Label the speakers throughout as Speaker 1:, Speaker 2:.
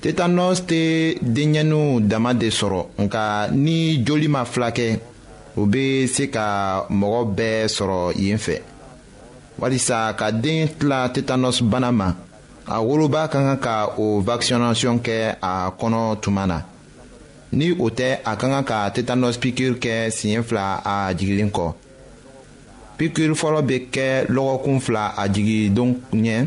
Speaker 1: tetanɔs tɛ denɲɛninw dama de sɔrɔ nka ni joli ma fulakɛ o bɛ se ka mɔgɔ bɛɛ sɔrɔ yen fɛ walisa ka den tila tetanɔs bana ma a woloba ka kan ka o vaccination kɛ a kɔnɔ tuma na ni o tɛ a ka kan ka tetanɔs piqûre kɛ siɲɛ fila a jiginlen kɔ piqûre fɔlɔ bɛ kɛ lɔgɔkun fila a jigindon ɲɛ.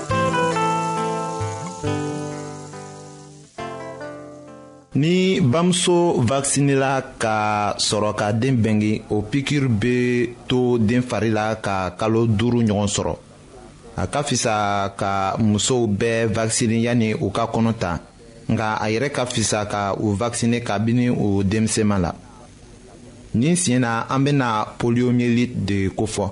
Speaker 1: ni bamuso vakisinela ka sɔrɔ ka den bɛnge o pikiri bɛ to den fari la ka kalo duuru ɲɔgɔn sɔrɔ a ka fisa ka musow bɛɛ vakisine yanni u ka kɔnɔ ta nka a yɛrɛ ka fisa ka u vakisine kabini u denmisɛnma la nin siɲɛ na an bɛna poliyomiyeliti de kofɔ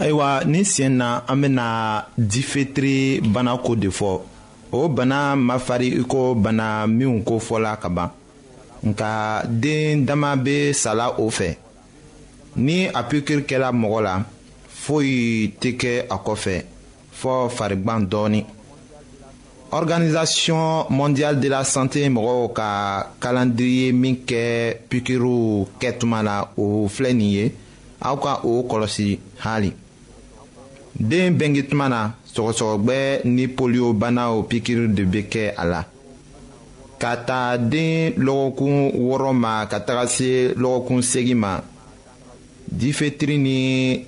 Speaker 1: ayiwa ni sen na an bena difetiri bana ko de fɔ o bana mafari iko bana minw ko fɔla ka ban nka den dama be sala o fɛ ni a pikiri kɛla mɔgɔ la foyi tɛ kɛ a kɔfɛ fɔ farigwan dɔɔni organisation mondiale de la santé mɔgɔw ka kalandiri ye min kɛ pikiriw kɛtuma la o filɛ nin ye aw ka o kɔlɔsi haali den bɛnge tuma na sɔgɔsɔgɔgbɛ ni polio banaw pikiri de bɛ kɛ a la ka ta den lɔgɔkun wɔɔrɔ ma ka taga se lɔgɔkun seegin ma difetiri ni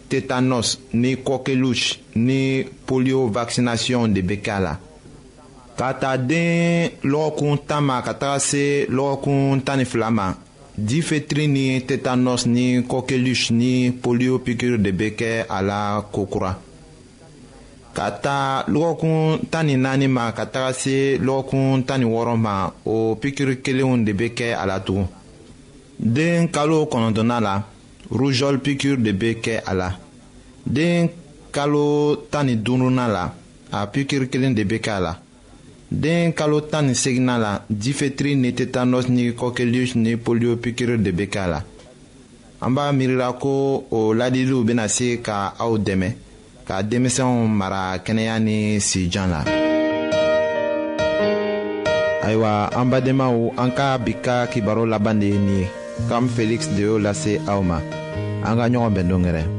Speaker 1: tetanɔs ni kɔkelusi ni polio vaccination de bɛ kɛ a la ka ta den lɔgɔkun tan ma ka taga se lɔgɔkun tan ni fila ma. difetiri ni tetanɔs ni kɔkelusi ni polio pikiri de bɛ kɛ a la kokura ka taa lɔgɔkun tan ni naani ma ka taga se lɔgɔkun tan ni wɔɔrɔ ma o pikiri kelenw de bɛ kɛ a la tugun den kalo kɔnɔntɔnna la ruzɔli pikiri de bɛ kɛ a la den kalo tan ni duuruna la a pikiri kelen de bɛ kɛ a la. den kalo tan ni seginna la difetiri ni tetanɔsi ni kɔkɛlisi ni polio pikiri de bɛ k'a la an b'a miirila ko o ladiliw bɛna se ka aw dɛmɛ ka denmisɛnw mara kɛnɛya ni sijan la. ayiwa an badenmaw an ka bi ka kibaru laban de ye nin ye kam feliksi de y'o lase aw ma an ka ɲɔgɔn bɛn dongɛrɛ.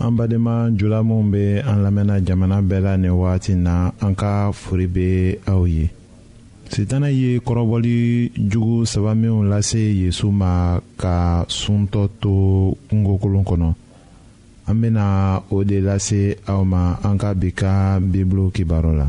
Speaker 1: an
Speaker 2: badenma jula minw bɛ an lamɛnna jamana bɛɛ la nin wagati na an ka fori bɛ aw ye sitana ye kɔrɔbɔli jugu saba minw lase yezu ma ka suntɔ to kungokolon kɔnɔ an bɛna o de lase aw ma an ka bi ka bibulu kibaru la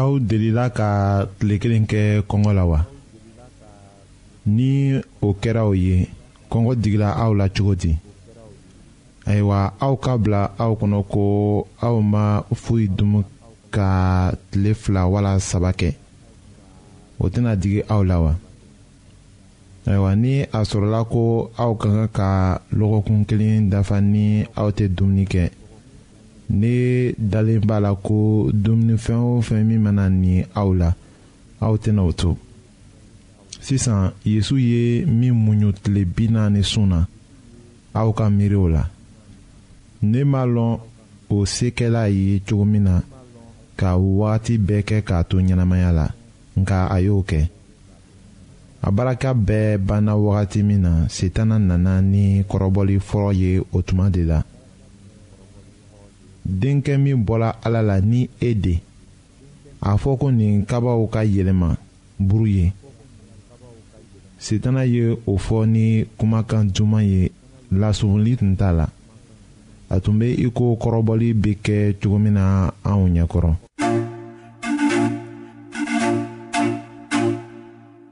Speaker 2: aw delila ka tile kelen kɛ kɔngɔ la wa ni o kɛra o ye kɔngɔ digila aw la cogo di ayiwa aw ka bila aw kɔnɔ ko aw ma foyi dumu ka tile fila wala saba kɛ o tɛna digi aw la wa ayiwa ni a sɔrɔla ko aw ka kan ka lɔgɔkun kelen dafa ni aw tɛ dumuni kɛ ne dalen b'a la ko dumunifɛn o fɛn min mana ni aw la aw tɛna o to sisan yesu ye min muɲu tile bi naani sun na aw ka miiri o la ne m'a lɔn o sekɛla ye cogo min na ka wagati bɛɛ kɛ k'a to ɲɛnamaya la nka a y'o kɛ a barika bɛɛ banna wagati min na setana nana ni kɔrɔbɔli fɔlɔ ye o tuma de la denkɛ min bɔla ala la ni e de a fɔ ko nin kabaw ka yɛlɛma buru ye setana ye o fɔ ni kumakan duman ye lasumuli tun t'a la a tun bɛ i ko kɔrɔbɔli bɛ kɛ cogo min na anw ɲɛkɔrɔ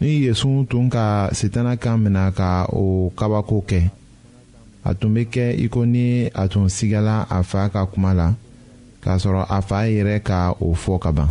Speaker 2: ni yesu tun ka sitana kan minɛ ka o kabako kɛ a tun bɛ kɛ iko ni a tun sigala a fa ka kuma la k'a sɔrɔ a fa yɛrɛ ka o fɔ ka ban.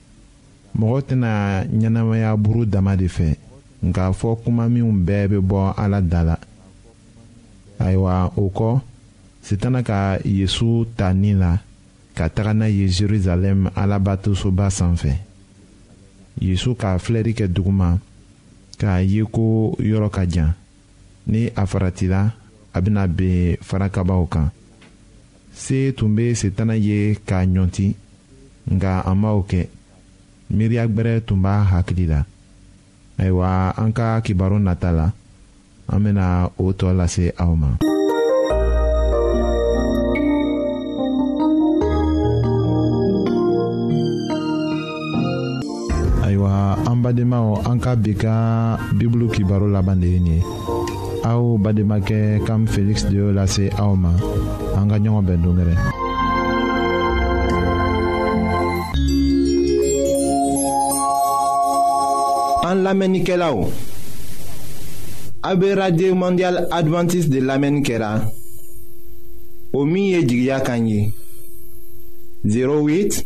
Speaker 2: mɔgɔ tɛna ɲɛnamaya buru dama de fɛ nka fɔ kuma minnu bɛɛ bɛ bɔ ala da la ayiwa o kɔ sitana ka yesu ta ni la ka taga n'a ye jerusalɛm alabatosoba sanfɛ yesu ka filɛli kɛ duguma k'a ye ko yɔrɔ ka jan ni a faratila a bɛna ben farakabaw kan se tun bɛ setana ye k'a ɲɔnti nka a ma o kɛ miiriya gbɛrɛ tun b'a hakili la ayiwa an ka kibaru nata la an bɛna o tɔ lase aw ma. ayiwa an badenmaw an ka bi ka bibulu kibaro laban de ye nin ye aw bademakɛ kam feliksi de y'o lase aw ma an ka ɲɔgɔn bɛn dongɛrɛ
Speaker 1: an lamɛnnikɛlaw a bɛ radio mondial adventiste de lamɛnni kɛra o min ye jigiya kan ye 08